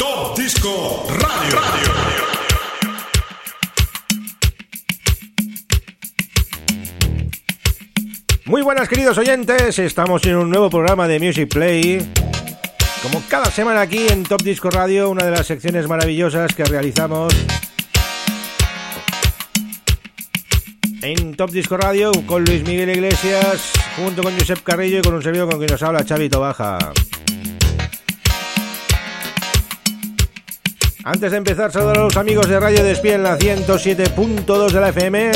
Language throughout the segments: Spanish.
Top Disco Radio. Muy buenas queridos oyentes, estamos en un nuevo programa de Music Play. Como cada semana aquí en Top Disco Radio, una de las secciones maravillosas que realizamos en Top Disco Radio con Luis Miguel Iglesias, junto con Josep Carrillo y con un servidor con quien nos habla Chavito Baja. Antes de empezar, saludar a los amigos de Radio Despie en la 107.2 de la FM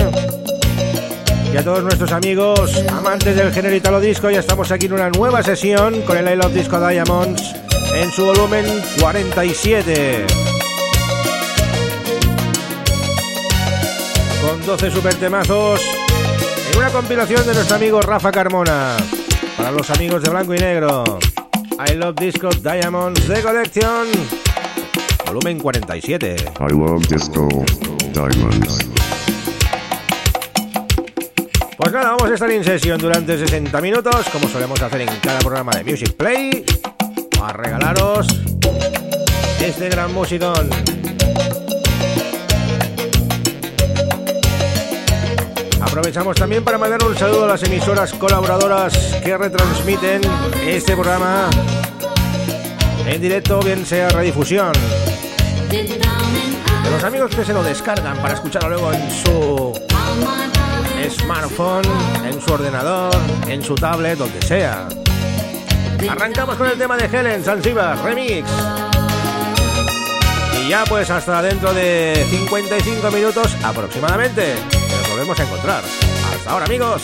y a todos nuestros amigos amantes del género italo disco. Ya estamos aquí en una nueva sesión con el I Love Disco Diamonds en su volumen 47. Con 12 super temazos en una compilación de nuestro amigo Rafa Carmona. Para los amigos de blanco y negro. I Love Disco Diamonds de colección. Volumen 47. I love disco diamonds. Pues nada, vamos a estar en sesión durante 60 minutos, como solemos hacer en cada programa de Music Play, a regalaros este gran musicón. Aprovechamos también para mandar un saludo a las emisoras colaboradoras que retransmiten este programa en directo, bien sea redifusión. De los amigos que se lo descargan para escucharlo luego en su smartphone, en su ordenador, en su tablet, donde sea. Arrancamos con el tema de Helen Sansiva, remix. Y ya pues hasta dentro de 55 minutos aproximadamente. Nos volvemos a encontrar. Hasta ahora amigos.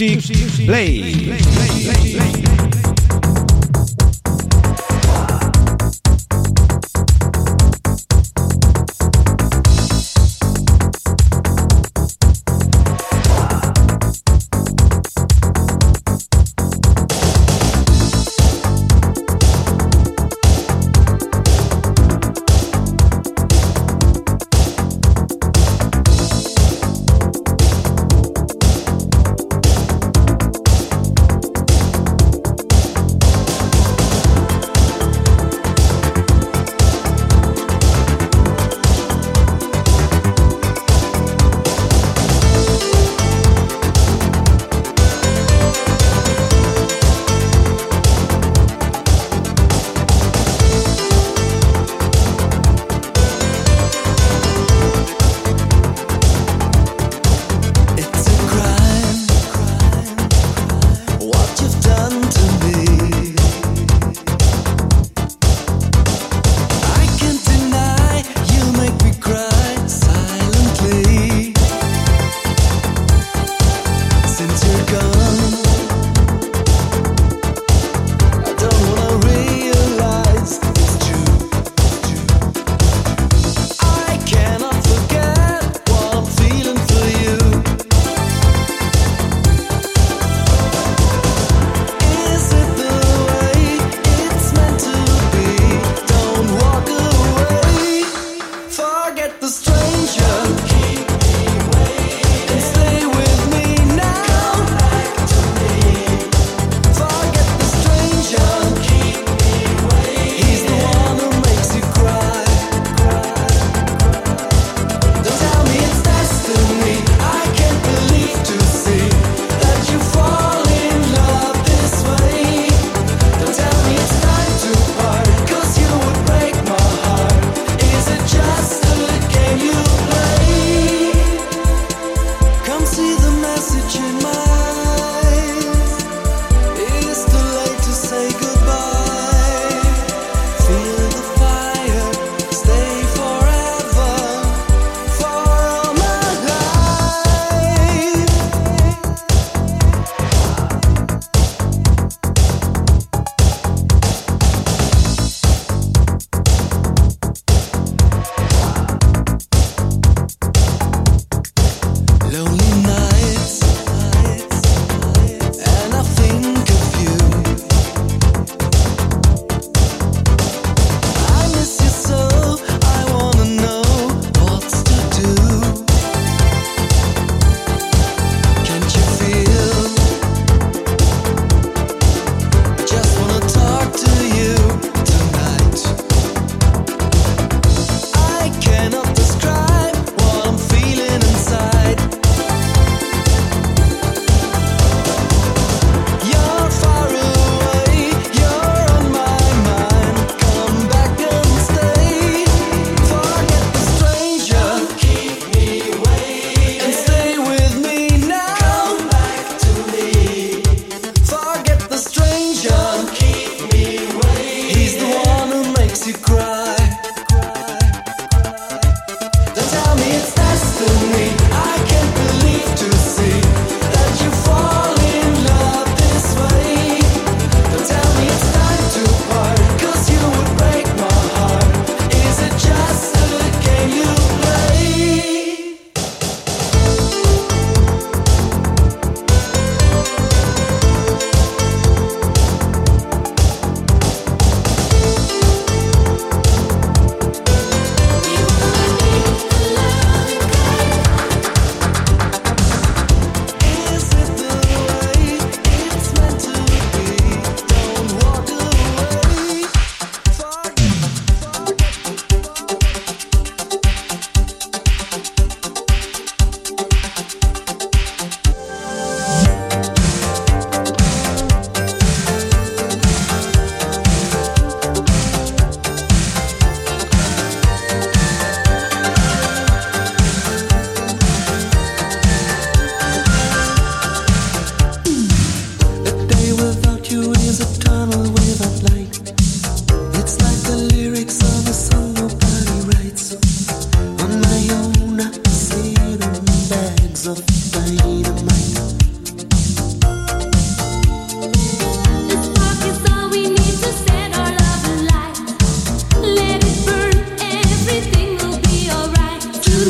Music Play.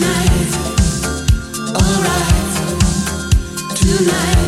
Tonight. Alright, tonight.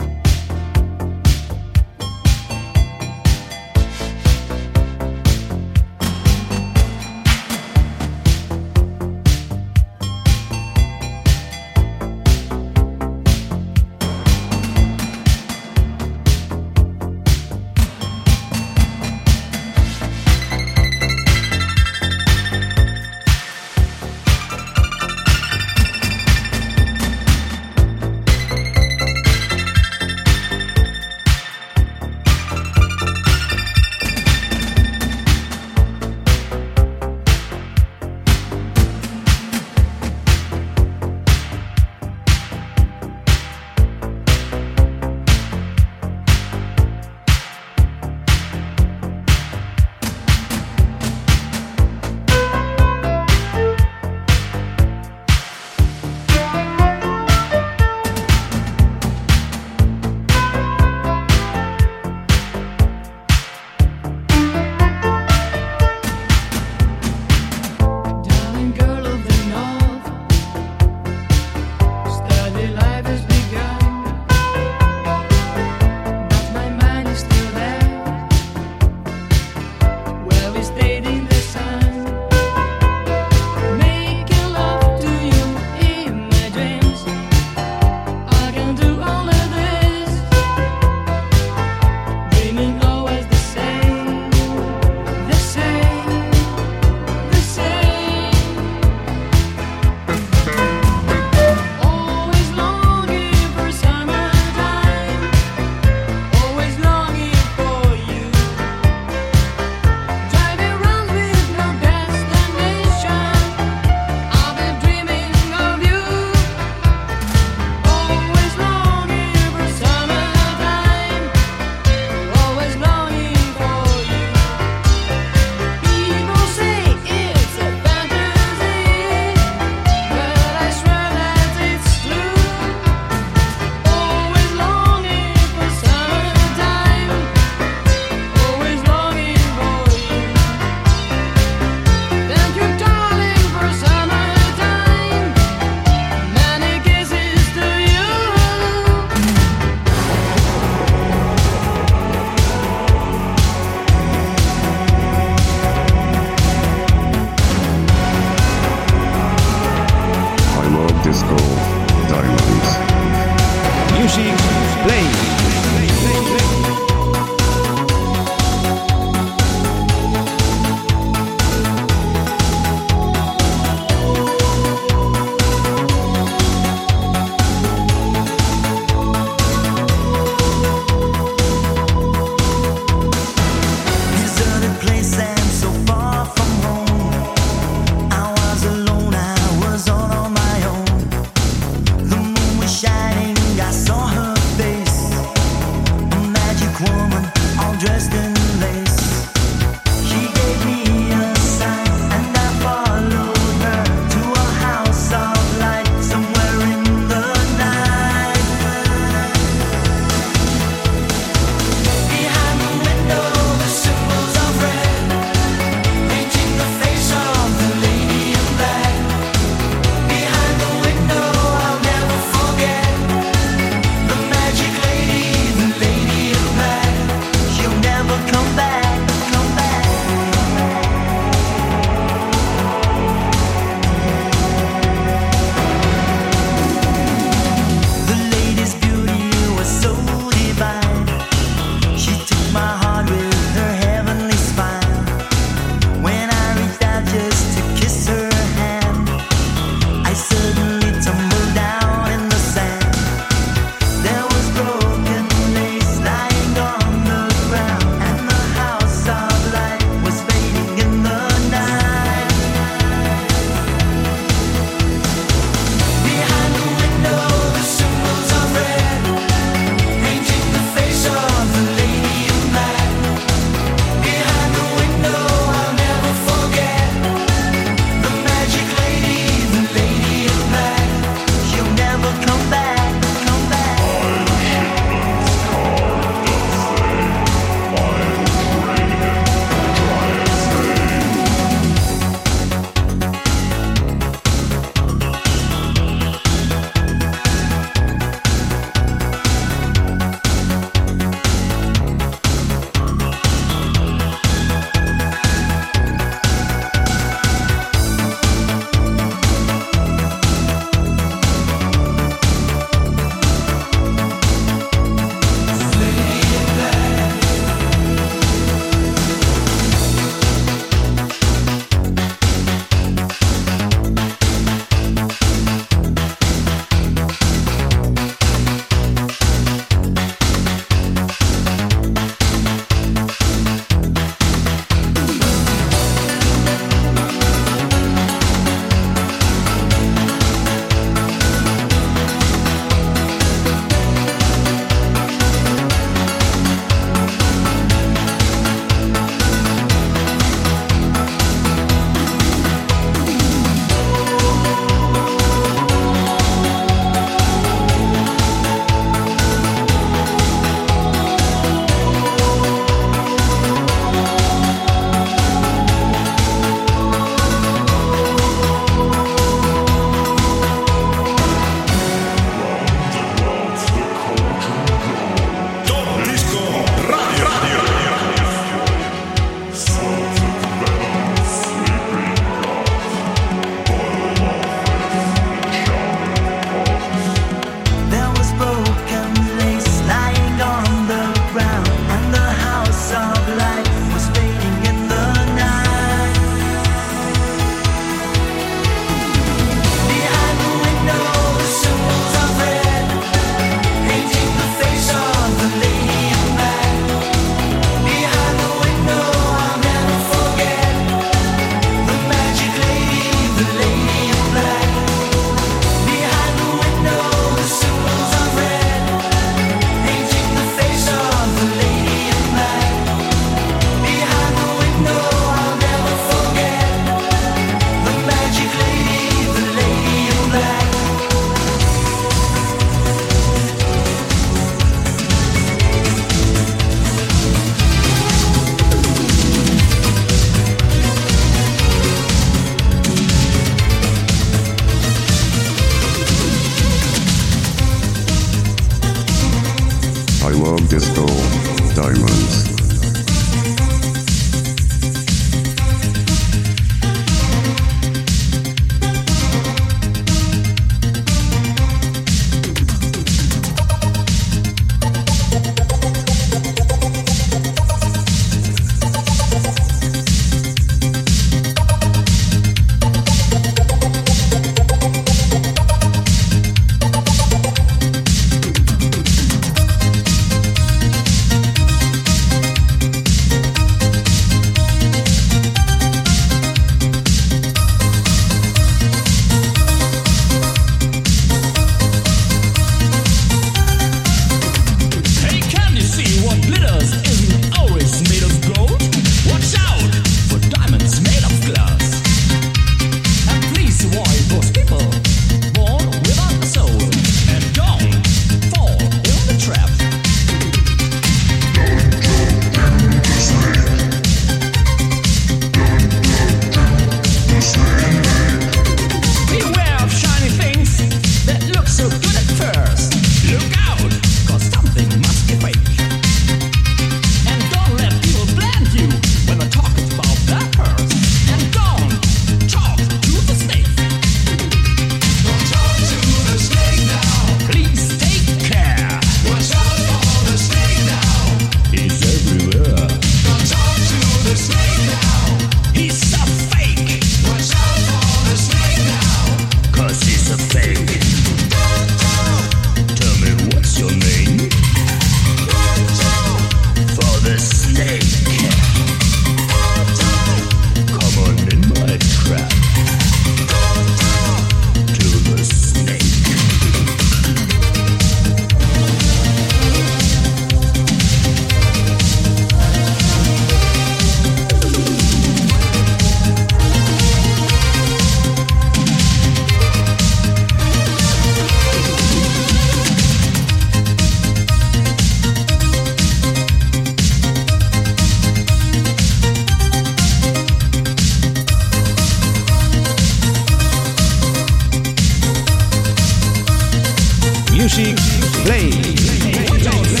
Music Play.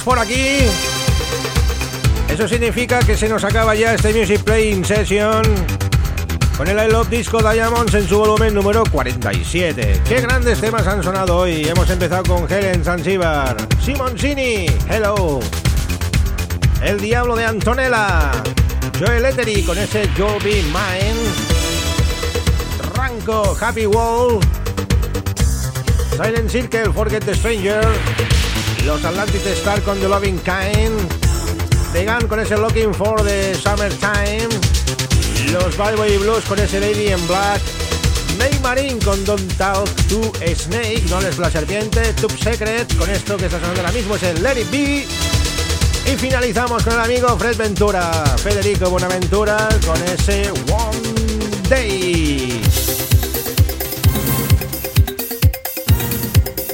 Por aquí. Eso significa que se nos acaba ya este Music Playing Session con el I Love Disco Diamonds en su volumen número 47. Qué grandes temas han sonado hoy. Hemos empezado con Helen Zanzibar, Simoncini, Hello, El Diablo de Antonella, Joel Etteri con ese You'll Be Mine, Ranco, Happy Wall, Silent Circle, Forget the Stranger, Los Atlantic Star con The Loving Kind, The Gun con ese Looking for the Summertime, Los Bad Boy Blues con ese Lady in Black, May Marine con Don't Talk to Snake, no es la serpiente, Tube Secret con esto que está sonando ahora mismo es el Let It Be. Y finalizamos con el amigo Fred Ventura, Federico Buenaventura con ese One Day.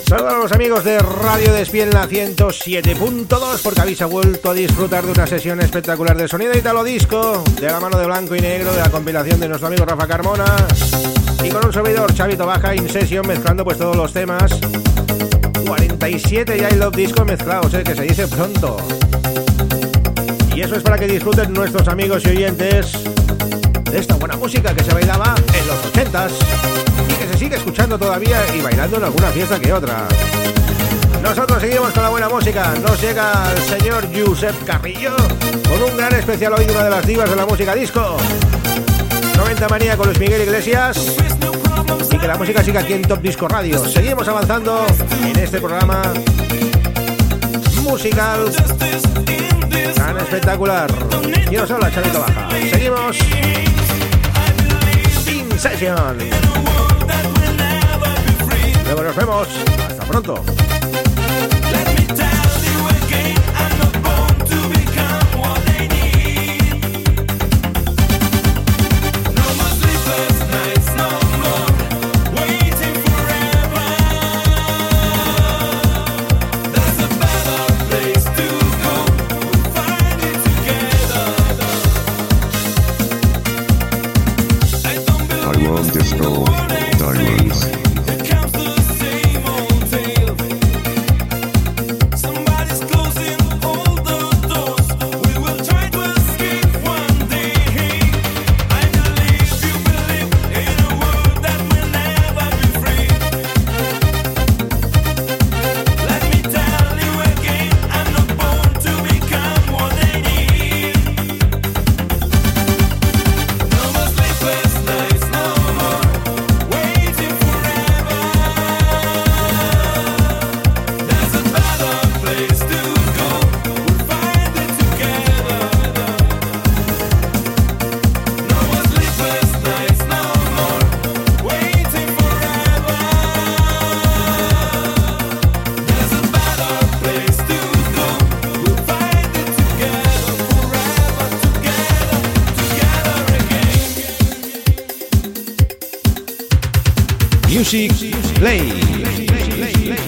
Saludos a los amigos de Radio Despiel la 107.2 porque habéis vuelto a disfrutar de una sesión espectacular de sonido Italo Disco de la mano de blanco y negro de la compilación de nuestro amigo Rafa Carmona y con un servidor Chavito Baja in session mezclando pues todos los temas. 47 ya I Love Disco mezclados, eh, que se dice pronto. Y eso es para que disfruten nuestros amigos y oyentes de esta buena música que se bailaba en los 80s y que se sigue escuchando todavía y bailando en alguna fiesta que otra. Nosotros seguimos con la buena música. Nos llega el señor Josep Carrillo con un gran especial hoy de una de las divas de la música disco. 90 Manía con Luis Miguel Iglesias. Y que la música siga aquí en Top Disco Radio. Seguimos avanzando en este programa musical tan espectacular. Y nos habla Chavito Baja. Seguimos. In Session. Luego nos vemos. Hasta pronto. Music Play.